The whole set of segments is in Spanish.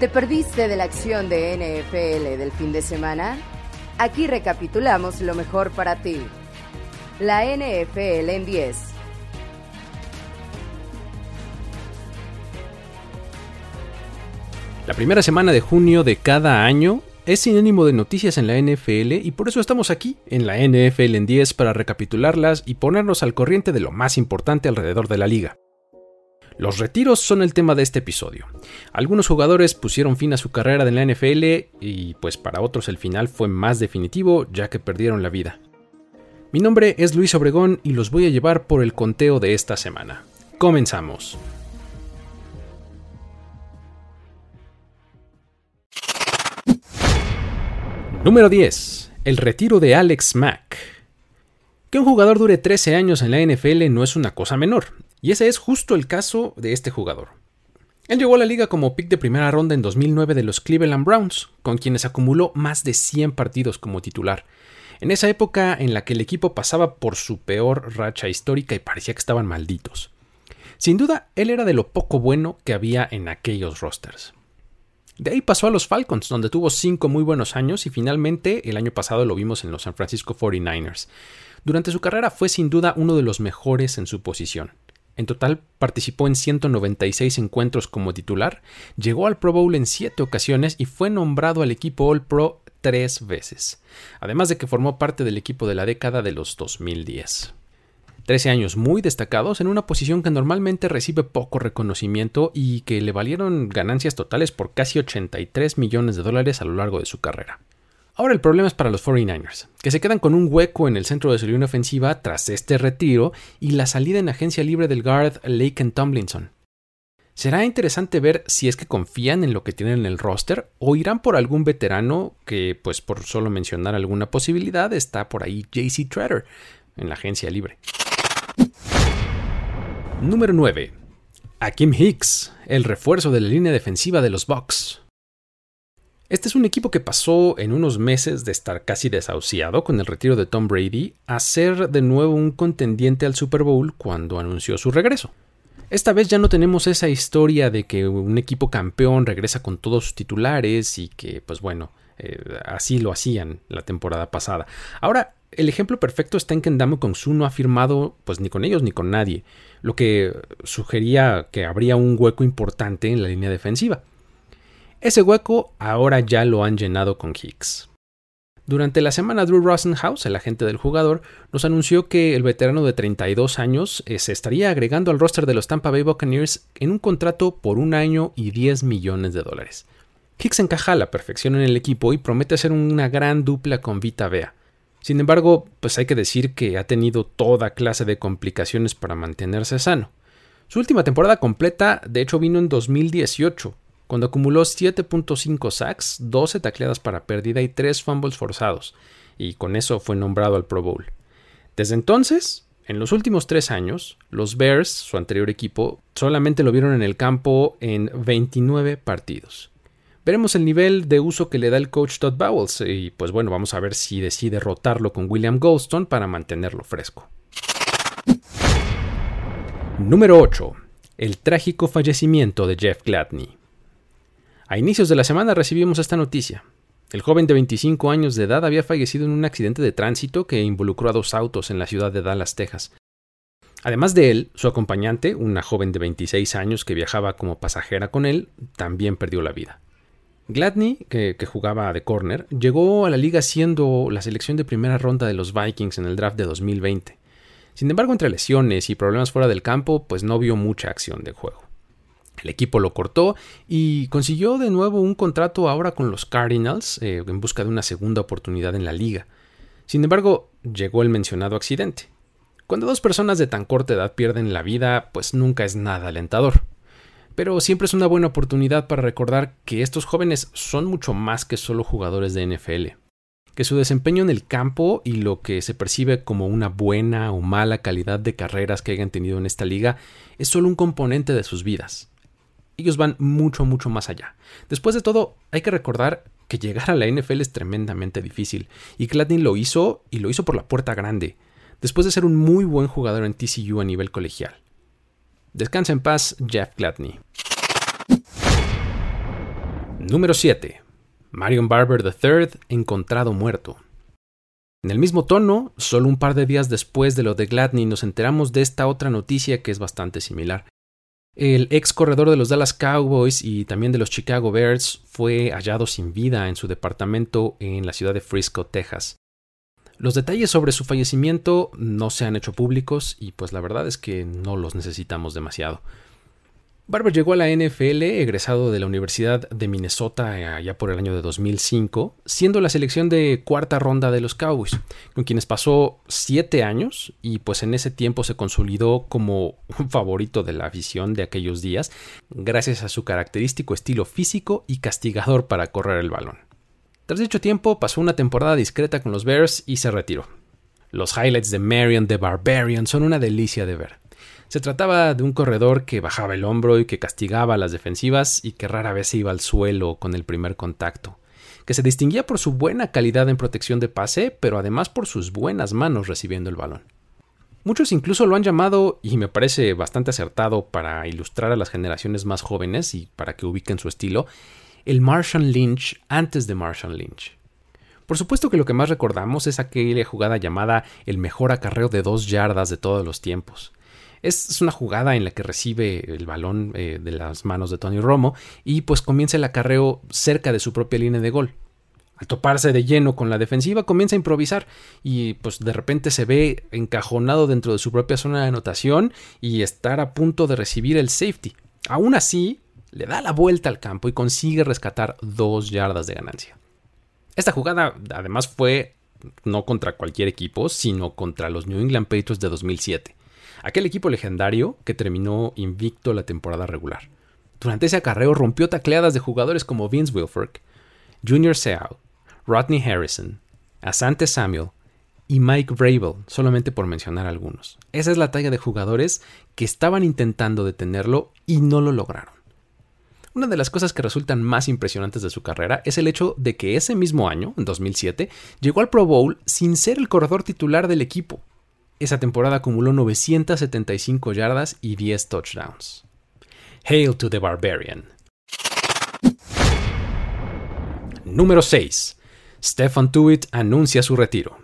¿Te perdiste de la acción de NFL del fin de semana? Aquí recapitulamos lo mejor para ti. La NFL en 10. La primera semana de junio de cada año es sinónimo de noticias en la NFL y por eso estamos aquí, en la NFL en 10, para recapitularlas y ponernos al corriente de lo más importante alrededor de la liga. Los retiros son el tema de este episodio. Algunos jugadores pusieron fin a su carrera en la NFL y pues para otros el final fue más definitivo ya que perdieron la vida. Mi nombre es Luis Obregón y los voy a llevar por el conteo de esta semana. Comenzamos. Número 10. El retiro de Alex Mack. Que un jugador dure 13 años en la NFL no es una cosa menor, y ese es justo el caso de este jugador. Él llegó a la liga como pick de primera ronda en 2009 de los Cleveland Browns, con quienes acumuló más de 100 partidos como titular. En esa época en la que el equipo pasaba por su peor racha histórica y parecía que estaban malditos. Sin duda, él era de lo poco bueno que había en aquellos rosters. De ahí pasó a los Falcons, donde tuvo cinco muy buenos años y finalmente el año pasado lo vimos en los San Francisco 49ers. Durante su carrera fue sin duda uno de los mejores en su posición. En total participó en 196 encuentros como titular, llegó al Pro Bowl en 7 ocasiones y fue nombrado al equipo All Pro tres veces, además de que formó parte del equipo de la década de los 2010. 13 años muy destacados en una posición que normalmente recibe poco reconocimiento y que le valieron ganancias totales por casi 83 millones de dólares a lo largo de su carrera. Ahora el problema es para los 49ers, que se quedan con un hueco en el centro de su línea ofensiva tras este retiro y la salida en agencia libre del guard Laken Tomlinson. Será interesante ver si es que confían en lo que tienen en el roster o irán por algún veterano que, pues por solo mencionar alguna posibilidad, está por ahí JC Treader en la agencia libre. Número 9. Akim Hicks, el refuerzo de la línea defensiva de los Bucks. Este es un equipo que pasó en unos meses de estar casi desahuciado con el retiro de Tom Brady a ser de nuevo un contendiente al Super Bowl cuando anunció su regreso. Esta vez ya no tenemos esa historia de que un equipo campeón regresa con todos sus titulares y que, pues bueno, eh, así lo hacían la temporada pasada. Ahora, el ejemplo perfecto está en que Ndamo Kongsu no ha firmado pues ni con ellos ni con nadie, lo que sugería que habría un hueco importante en la línea defensiva. Ese hueco ahora ya lo han llenado con Hicks. Durante la semana, Drew Rosenhaus, el agente del jugador, nos anunció que el veterano de 32 años eh, se estaría agregando al roster de los Tampa Bay Buccaneers en un contrato por un año y 10 millones de dólares. Hicks encaja a la perfección en el equipo y promete ser una gran dupla con Vita Vea. Sin embargo, pues hay que decir que ha tenido toda clase de complicaciones para mantenerse sano. Su última temporada completa, de hecho, vino en 2018, cuando acumuló 7.5 sacks, 12 tacleadas para pérdida y 3 fumbles forzados, y con eso fue nombrado al Pro Bowl. Desde entonces, en los últimos tres años, los Bears, su anterior equipo, solamente lo vieron en el campo en 29 partidos. Veremos el nivel de uso que le da el coach Todd Bowles y pues bueno, vamos a ver si decide rotarlo con William Goldstone para mantenerlo fresco. Número 8. El trágico fallecimiento de Jeff Gladney. A inicios de la semana recibimos esta noticia. El joven de 25 años de edad había fallecido en un accidente de tránsito que involucró a dos autos en la ciudad de Dallas, Texas. Además de él, su acompañante, una joven de 26 años que viajaba como pasajera con él, también perdió la vida. Gladney, que, jugaba de corner, llegó a la liga siendo la selección de primera ronda de los Vikings en el draft de 2020. Sin embargo, entre lesiones y problemas fuera del campo, pues no vio mucha acción de juego. El equipo lo cortó y consiguió de nuevo un contrato ahora con los Cardinals eh, en busca de una segunda oportunidad en la liga. Sin embargo, llegó el mencionado accidente. Cuando dos personas de tan corta edad pierden la vida, pues nunca es nada alentador. Pero siempre es una buena oportunidad para recordar que estos jóvenes son mucho más que solo jugadores de NFL, que su desempeño en el campo y lo que se percibe como una buena o mala calidad de carreras que hayan tenido en esta liga es solo un componente de sus vidas ellos van mucho, mucho más allá. Después de todo, hay que recordar que llegar a la NFL es tremendamente difícil, y Gladney lo hizo y lo hizo por la puerta grande, después de ser un muy buen jugador en TCU a nivel colegial. Descansa en paz, Jeff Gladney. Número 7. Marion Barber III encontrado muerto. En el mismo tono, solo un par de días después de lo de Gladney nos enteramos de esta otra noticia que es bastante similar. El ex corredor de los Dallas Cowboys y también de los Chicago Bears fue hallado sin vida en su departamento en la ciudad de Frisco, Texas. Los detalles sobre su fallecimiento no se han hecho públicos y pues la verdad es que no los necesitamos demasiado. Barber llegó a la NFL egresado de la Universidad de Minnesota allá por el año de 2005, siendo la selección de cuarta ronda de los Cowboys, con quienes pasó siete años y pues en ese tiempo se consolidó como un favorito de la afición de aquellos días, gracias a su característico estilo físico y castigador para correr el balón. Tras dicho tiempo pasó una temporada discreta con los Bears y se retiró. Los highlights de Marion the Barbarian son una delicia de ver. Se trataba de un corredor que bajaba el hombro y que castigaba a las defensivas y que rara vez iba al suelo con el primer contacto, que se distinguía por su buena calidad en protección de pase, pero además por sus buenas manos recibiendo el balón. Muchos incluso lo han llamado, y me parece bastante acertado para ilustrar a las generaciones más jóvenes y para que ubiquen su estilo, el Martian Lynch antes de Martian Lynch. Por supuesto que lo que más recordamos es aquella jugada llamada el mejor acarreo de dos yardas de todos los tiempos. Es, una jugada en la que recibe el balón eh, de las manos de Tony Romo y pues comienza el acarreo cerca de su propia línea de gol. Al toparse de lleno con la defensiva, comienza a improvisar y pues de repente se ve encajonado dentro de su propia zona de anotación y estar a punto de recibir el safety. Aún así, le da la vuelta al campo y consigue rescatar dos yardas de ganancia. Esta jugada además fue no contra cualquier equipo, sino contra los New England Patriots de 2007 aquel equipo legendario que terminó invicto la temporada regular. Durante ese acarreo rompió tacleadas de jugadores como Vince Wilfork, Junior Seau, Rodney Harrison, Asante Samuel y Mike Vrabel, solamente por mencionar algunos. Esa es la talla de jugadores que estaban intentando detenerlo y no lo lograron. Una de las cosas que resultan más impresionantes de su carrera es el hecho de que ese mismo año, en 2007, llegó al Pro Bowl sin ser el corredor titular del equipo. Esa temporada acumuló 975 yardas y 10 touchdowns. Hail to the Barbarian. Número 6. Stefan Tuitt anuncia su retiro.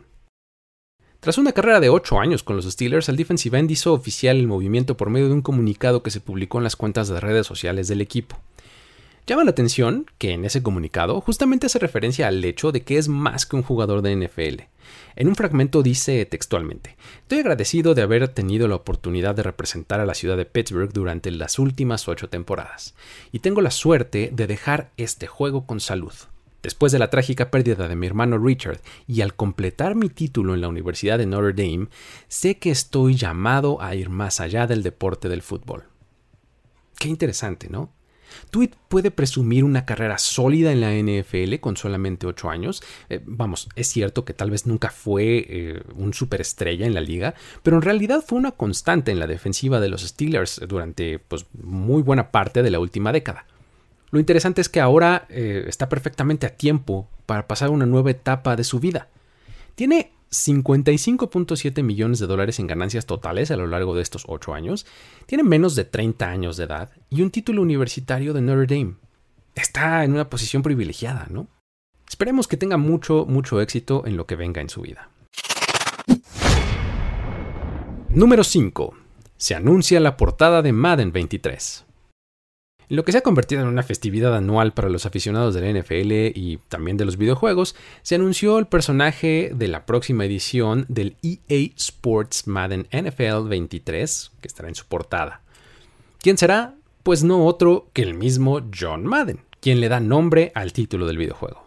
Tras una carrera de 8 años con los Steelers, el defensive end hizo oficial el movimiento por medio de un comunicado que se publicó en las cuentas de redes sociales del equipo. Llama la atención que en ese comunicado justamente hace referencia al hecho de que es más que un jugador de NFL. En un fragmento dice textualmente, Estoy agradecido de haber tenido la oportunidad de representar a la ciudad de Pittsburgh durante las últimas ocho temporadas, y tengo la suerte de dejar este juego con salud. Después de la trágica pérdida de mi hermano Richard y al completar mi título en la Universidad de Notre Dame, sé que estoy llamado a ir más allá del deporte del fútbol. Qué interesante, ¿no? Tweet puede presumir una carrera sólida en la NFL con solamente 8 años. Eh, vamos, es cierto que tal vez nunca fue eh, un superestrella en la liga, pero en realidad fue una constante en la defensiva de los Steelers durante pues, muy buena parte de la última década. Lo interesante es que ahora eh, está perfectamente a tiempo para pasar una nueva etapa de su vida. Tiene 55.7 millones de dólares en ganancias totales a lo largo de estos 8 años, tiene menos de 30 años de edad y un título universitario de Notre Dame. Está en una posición privilegiada, ¿no? Esperemos que tenga mucho, mucho éxito en lo que venga en su vida. Número 5. Se anuncia la portada de Madden 23 lo que se ha convertido en una festividad anual para los aficionados de la NFL y también de los videojuegos, se anunció el personaje de la próxima edición del EA Sports Madden NFL 23, que estará en su portada. ¿Quién será? Pues no otro que el mismo John Madden, quien le da nombre al título del videojuego.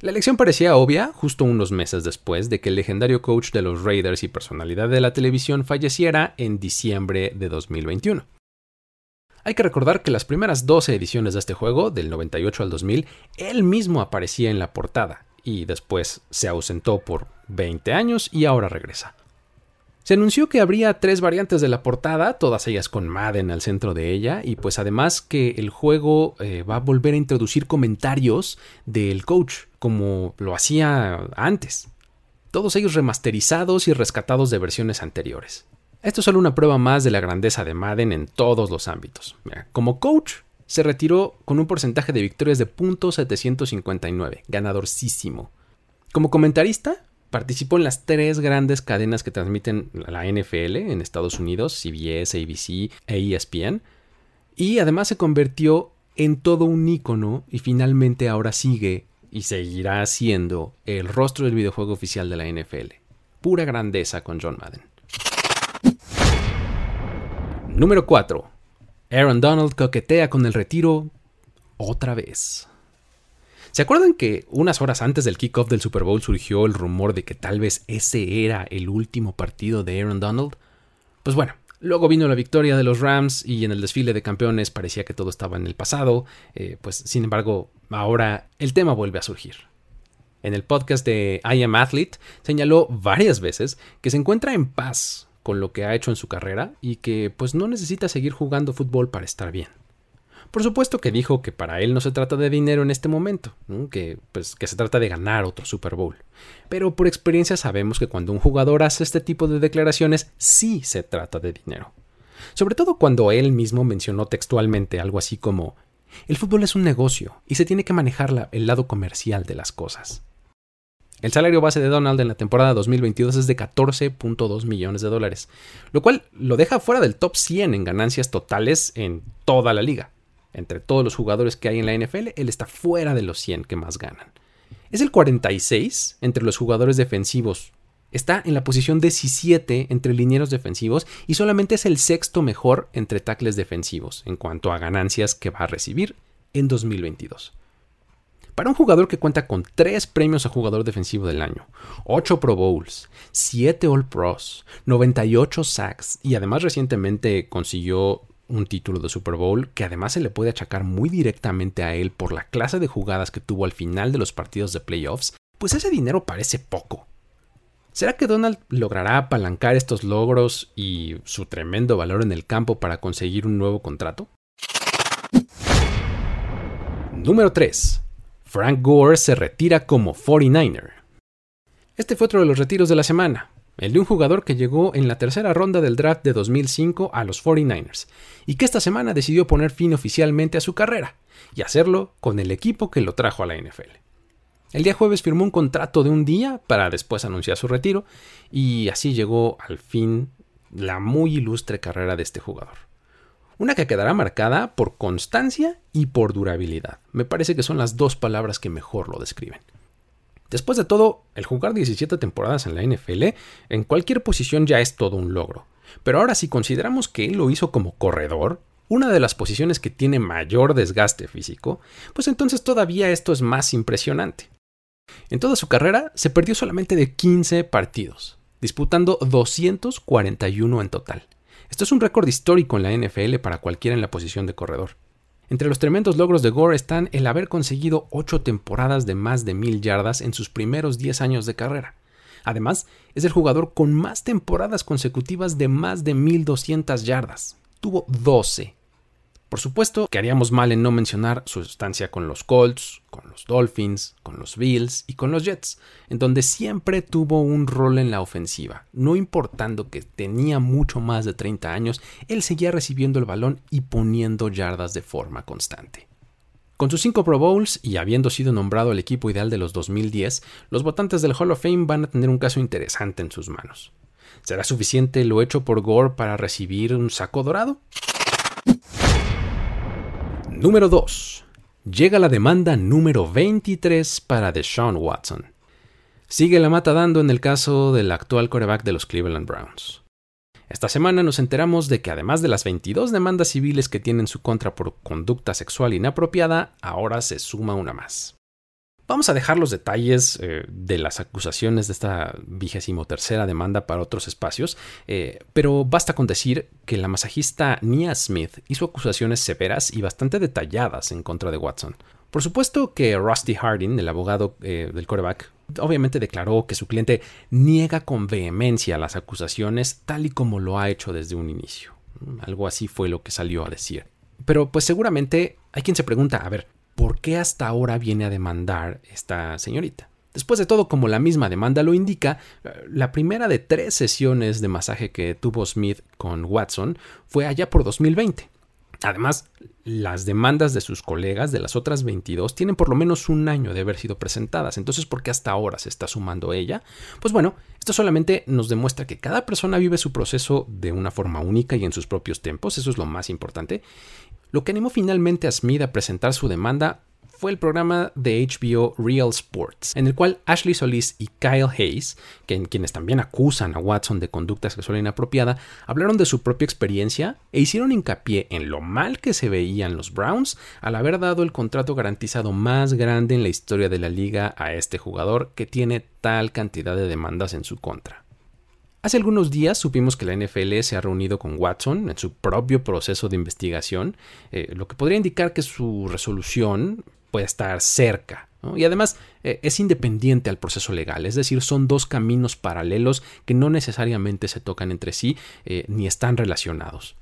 La elección parecía obvia justo unos meses después de que el legendario coach de los Raiders y personalidad de la televisión falleciera en diciembre de 2021. Hay que recordar que las primeras 12 ediciones de este juego, del 98 al 2000, él mismo aparecía en la portada, y después se ausentó por 20 años y ahora regresa. Se anunció que habría tres variantes de la portada, todas ellas con Madden al centro de ella, y pues además que el juego eh, va a volver a introducir comentarios del coach, como lo hacía antes. Todos ellos remasterizados y rescatados de versiones anteriores. Esto es solo una prueba más de la grandeza de Madden en todos los ámbitos. como coach, se retiró con un porcentaje de victorias de .759, ganadorcísimo. Como comentarista, participó en las tres grandes cadenas que transmiten la NFL en Estados Unidos, CBS, ABC e ESPN, y además se convirtió en todo un ícono y finalmente ahora sigue y seguirá siendo el rostro del videojuego oficial de la NFL. Pura grandeza con John Madden. Número 4. Aaron Donald coquetea con el retiro otra vez. ¿Se acuerdan que unas horas antes del kickoff del Super Bowl surgió el rumor de que tal vez ese era el último partido de Aaron Donald? Pues bueno, luego vino la victoria de los Rams y en el desfile de campeones parecía que todo estaba en el pasado, eh, pues sin embargo ahora el tema vuelve a surgir. En el podcast de I Am Athlete señaló varias veces que se encuentra en paz con lo que ha hecho en su carrera y que pues no necesita seguir jugando fútbol para estar bien. Por supuesto que dijo que para él no se trata de dinero en este momento, que, pues, que se trata de ganar otro Super Bowl. Pero por experiencia sabemos que cuando un jugador hace este tipo de declaraciones sí se trata de dinero. Sobre todo cuando él mismo mencionó textualmente algo así como el fútbol es un negocio y se tiene que manejar el lado comercial de las cosas. El salario base de Donald en la temporada 2022 es de 14.2 millones de dólares, lo cual lo deja fuera del top 100 en ganancias totales en toda la liga. Entre todos los jugadores que hay en la NFL, él está fuera de los 100 que más ganan. Es el 46 entre los jugadores defensivos. Está en la posición 17 entre linieros defensivos y solamente es el sexto mejor entre tackles defensivos en cuanto a ganancias que va a recibir en 2022. Para un jugador que cuenta con 3 premios a jugador defensivo del año, 8 Pro Bowls, 7 All Pros, 98 sacks y además recientemente consiguió un título de Super Bowl que además se le puede achacar muy directamente a él por la clase de jugadas que tuvo al final de los partidos de playoffs, pues ese dinero parece poco. ¿Será que Donald logrará apalancar estos logros y su tremendo valor en el campo para conseguir un nuevo contrato? Número 3. Frank Gore se retira como 49er. Este fue otro de los retiros de la semana, el de un jugador que llegó en la tercera ronda del draft de 2005 a los 49ers y que esta semana decidió poner fin oficialmente a su carrera y hacerlo con el equipo que lo trajo a la NFL. El día jueves firmó un contrato de un día para después anunciar su retiro y así llegó al fin la muy ilustre carrera de este jugador. Una que quedará marcada por constancia y por durabilidad. Me parece que son las dos palabras que mejor lo describen. Después de todo, el jugar 17 temporadas en la NFL en cualquier posición ya es todo un logro. Pero ahora si consideramos que él lo hizo como corredor, una de las posiciones que tiene mayor desgaste físico, pues entonces todavía esto es más impresionante. En toda su carrera se perdió solamente de 15 partidos, disputando 241 en total. Esto es un récord histórico en la NFL para cualquiera en la posición de corredor. Entre los tremendos logros de Gore están el haber conseguido 8 temporadas de más de 1000 yardas en sus primeros 10 años de carrera. Además, es el jugador con más temporadas consecutivas de más de 1200 yardas. Tuvo 12 por supuesto que haríamos mal en no mencionar su estancia con los Colts, con los Dolphins, con los Bills y con los Jets, en donde siempre tuvo un rol en la ofensiva. No importando que tenía mucho más de 30 años, él seguía recibiendo el balón y poniendo yardas de forma constante. Con sus 5 Pro Bowls y habiendo sido nombrado el equipo ideal de los 2010, los votantes del Hall of Fame van a tener un caso interesante en sus manos. ¿Será suficiente lo hecho por Gore para recibir un saco dorado? Número 2. Llega la demanda número 23 para Deshaun Watson. Sigue la mata dando en el caso del actual coreback de los Cleveland Browns. Esta semana nos enteramos de que además de las 22 demandas civiles que tienen su contra por conducta sexual inapropiada, ahora se suma una más. Vamos a dejar los detalles eh, de las acusaciones de esta vigésimo tercera demanda para otros espacios, eh, pero basta con decir que la masajista Nia Smith hizo acusaciones severas y bastante detalladas en contra de Watson. Por supuesto que Rusty Harding, el abogado eh, del coreback, obviamente declaró que su cliente niega con vehemencia las acusaciones tal y como lo ha hecho desde un inicio. Algo así fue lo que salió a decir. Pero pues seguramente hay quien se pregunta, a ver, ¿por qué hasta ahora viene a demandar esta señorita? Después de todo, como la misma demanda lo indica, la primera de tres sesiones de masaje que tuvo Smith con Watson fue allá por 2020. Además, las demandas de sus colegas de las otras 22 tienen por lo menos un año de haber sido presentadas. Entonces, ¿por qué hasta ahora se está sumando ella? Pues bueno, esto solamente nos demuestra que cada persona vive su proceso de una forma única y en sus propios tiempos. Eso es lo más importante. Lo que animó finalmente a Smith a presentar su demanda fue el programa de HBO Real Sports, en el cual Ashley Solis y Kyle Hayes, quienes también acusan a Watson de conducta sexual inapropiada, hablaron de su propia experiencia e hicieron hincapié en lo mal que se veían los Browns al haber dado el contrato garantizado más grande en la historia de la liga a este jugador que tiene tal cantidad de demandas en su contra. Hace algunos días supimos que la NFL se ha reunido con Watson en su propio proceso de investigación, eh, lo que podría indicar que su resolución puede estar cerca. Y además eh, es independiente al proceso legal, es decir, son dos caminos paralelos que no necesariamente se tocan entre sí eh, ni están relacionados.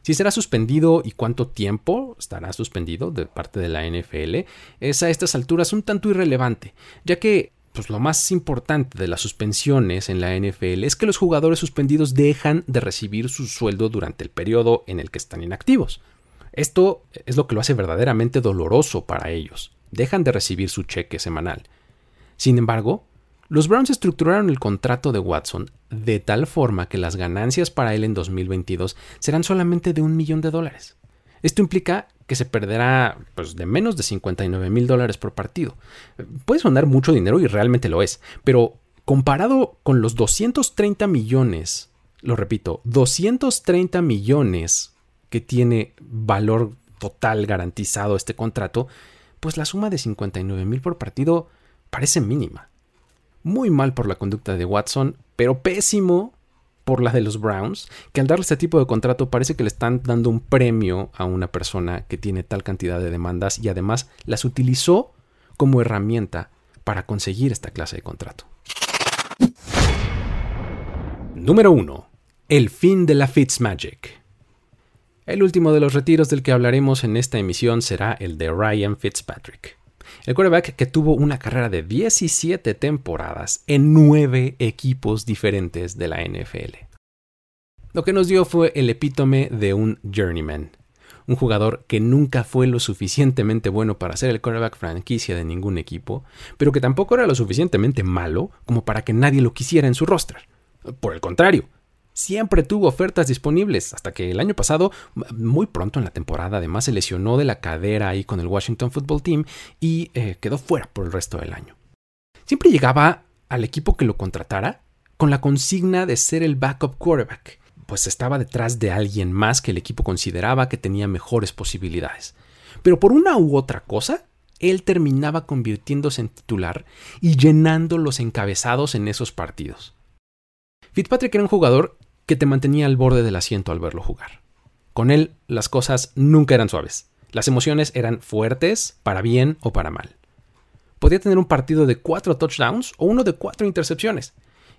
Si será suspendido y cuánto tiempo estará suspendido de parte de la NFL es a estas alturas un tanto irrelevante, ya que pues, lo más importante de las suspensiones en la NFL es que los jugadores suspendidos dejan de recibir su sueldo durante el periodo en el que están inactivos. Esto es lo que lo hace verdaderamente doloroso para ellos. Dejan de recibir su cheque semanal. Sin embargo, los Browns estructuraron el contrato de Watson de tal forma que las ganancias para él en 2022 serán solamente de un millón de dólares. Esto implica que se perderá pues, de menos de 59 mil dólares por partido. Puede sonar mucho dinero y realmente lo es, pero comparado con los 230 millones, lo repito, 230 millones que tiene valor total garantizado este contrato, pues la suma de 59 mil por partido parece mínima. Muy mal por la conducta de Watson, pero pésimo por la de los Browns, que al darle este tipo de contrato parece que le están dando un premio a una persona que tiene tal cantidad de demandas y además las utilizó como herramienta para conseguir esta clase de contrato. Número 1. El fin de la Fitzmagic. El último de los retiros del que hablaremos en esta emisión será el de Ryan Fitzpatrick. El quarterback que tuvo una carrera de 17 temporadas en 9 equipos diferentes de la NFL. Lo que nos dio fue el epítome de un journeyman, un jugador que nunca fue lo suficientemente bueno para ser el quarterback franquicia de ningún equipo, pero que tampoco era lo suficientemente malo como para que nadie lo quisiera en su roster. Por el contrario, siempre tuvo ofertas disponibles, hasta que el año pasado, muy pronto en la temporada, además se lesionó de la cadera ahí con el Washington Football Team y eh, quedó fuera por el resto del año. Siempre llegaba al equipo que lo contratara con la consigna de ser el backup quarterback, pues estaba detrás de alguien más que el equipo consideraba que tenía mejores posibilidades. Pero por una u otra cosa, él terminaba convirtiéndose en titular y llenando los encabezados en esos partidos. Fitzpatrick era un jugador que te mantenía al borde del asiento al verlo jugar. Con él las cosas nunca eran suaves. Las emociones eran fuertes, para bien o para mal. Podía tener un partido de cuatro touchdowns o uno de cuatro intercepciones.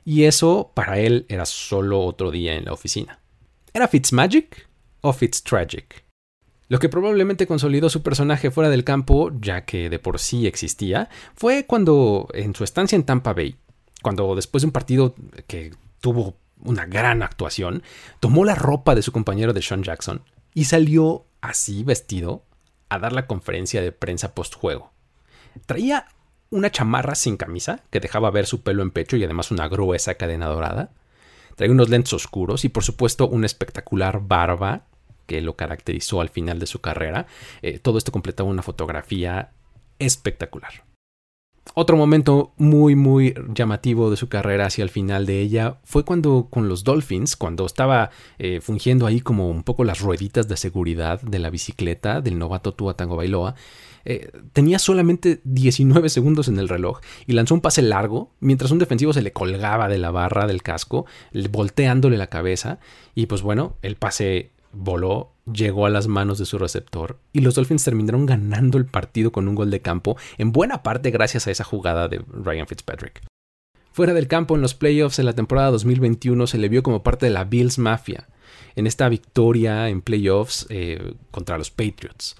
Y eso para él era solo otro día en la oficina. ¿Era Fitzmagic o Fitztragic? Lo que probablemente consolidó su personaje fuera del campo, ya que de por sí existía, fue cuando en su estancia en Tampa Bay, cuando después de un partido que tuvo una gran actuación, tomó la ropa de su compañero de Sean Jackson y salió así vestido a dar la conferencia de prensa post-juego. Traía una chamarra sin camisa que dejaba ver su pelo en pecho y además una gruesa cadena dorada. Traía unos lentes oscuros y por supuesto una espectacular barba que lo caracterizó al final de su carrera. Eh, todo esto completaba una fotografía espectacular. Otro momento muy, muy llamativo de su carrera hacia el final de ella fue cuando con los Dolphins, cuando estaba eh, fungiendo ahí como un poco las rueditas de seguridad de la bicicleta del novato Tua Tango Bailoa, eh, tenía solamente 19 segundos en el reloj y lanzó un pase largo mientras un defensivo se le colgaba de la barra del casco, volteándole la cabeza y pues bueno, el pase voló, llegó a las manos de su receptor y los Dolphins terminaron ganando el partido con un gol de campo, en buena parte gracias a esa jugada de Ryan Fitzpatrick. Fuera del campo en los playoffs en la temporada 2021 se le vio como parte de la Bills Mafia, en esta victoria en playoffs eh, contra los Patriots.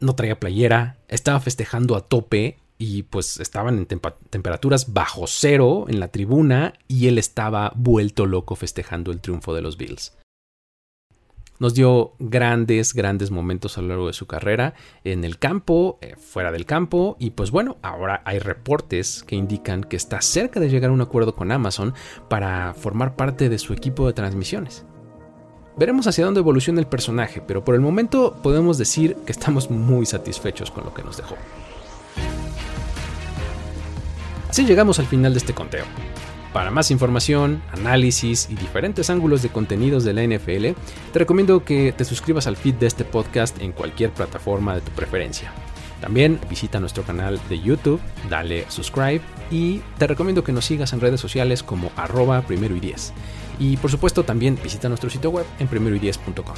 No traía playera, estaba festejando a tope y pues estaban en temperaturas bajo cero en la tribuna y él estaba vuelto loco festejando el triunfo de los Bills. Nos dio grandes, grandes momentos a lo largo de su carrera en el campo, eh, fuera del campo, y pues bueno, ahora hay reportes que indican que está cerca de llegar a un acuerdo con Amazon para formar parte de su equipo de transmisiones. Veremos hacia dónde evoluciona el personaje, pero por el momento podemos decir que estamos muy satisfechos con lo que nos dejó. Así llegamos al final de este conteo. Para más información, análisis y diferentes ángulos de contenidos de la NFL, te recomiendo que te suscribas al feed de este podcast en cualquier plataforma de tu preferencia. También visita nuestro canal de YouTube, dale subscribe y te recomiendo que nos sigas en redes sociales como arroba primero y diez. Y por supuesto también visita nuestro sitio web en primeroy10.com.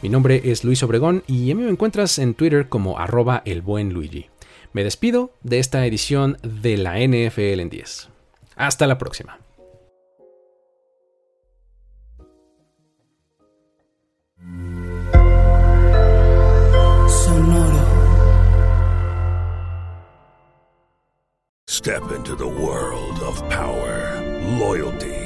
Mi nombre es Luis Obregón y a mí me encuentras en Twitter como arroba el buen Luigi. Me despido de esta edición de la NFL en 10. Hasta la próxima. Sonoro. Step into the world of power, loyalty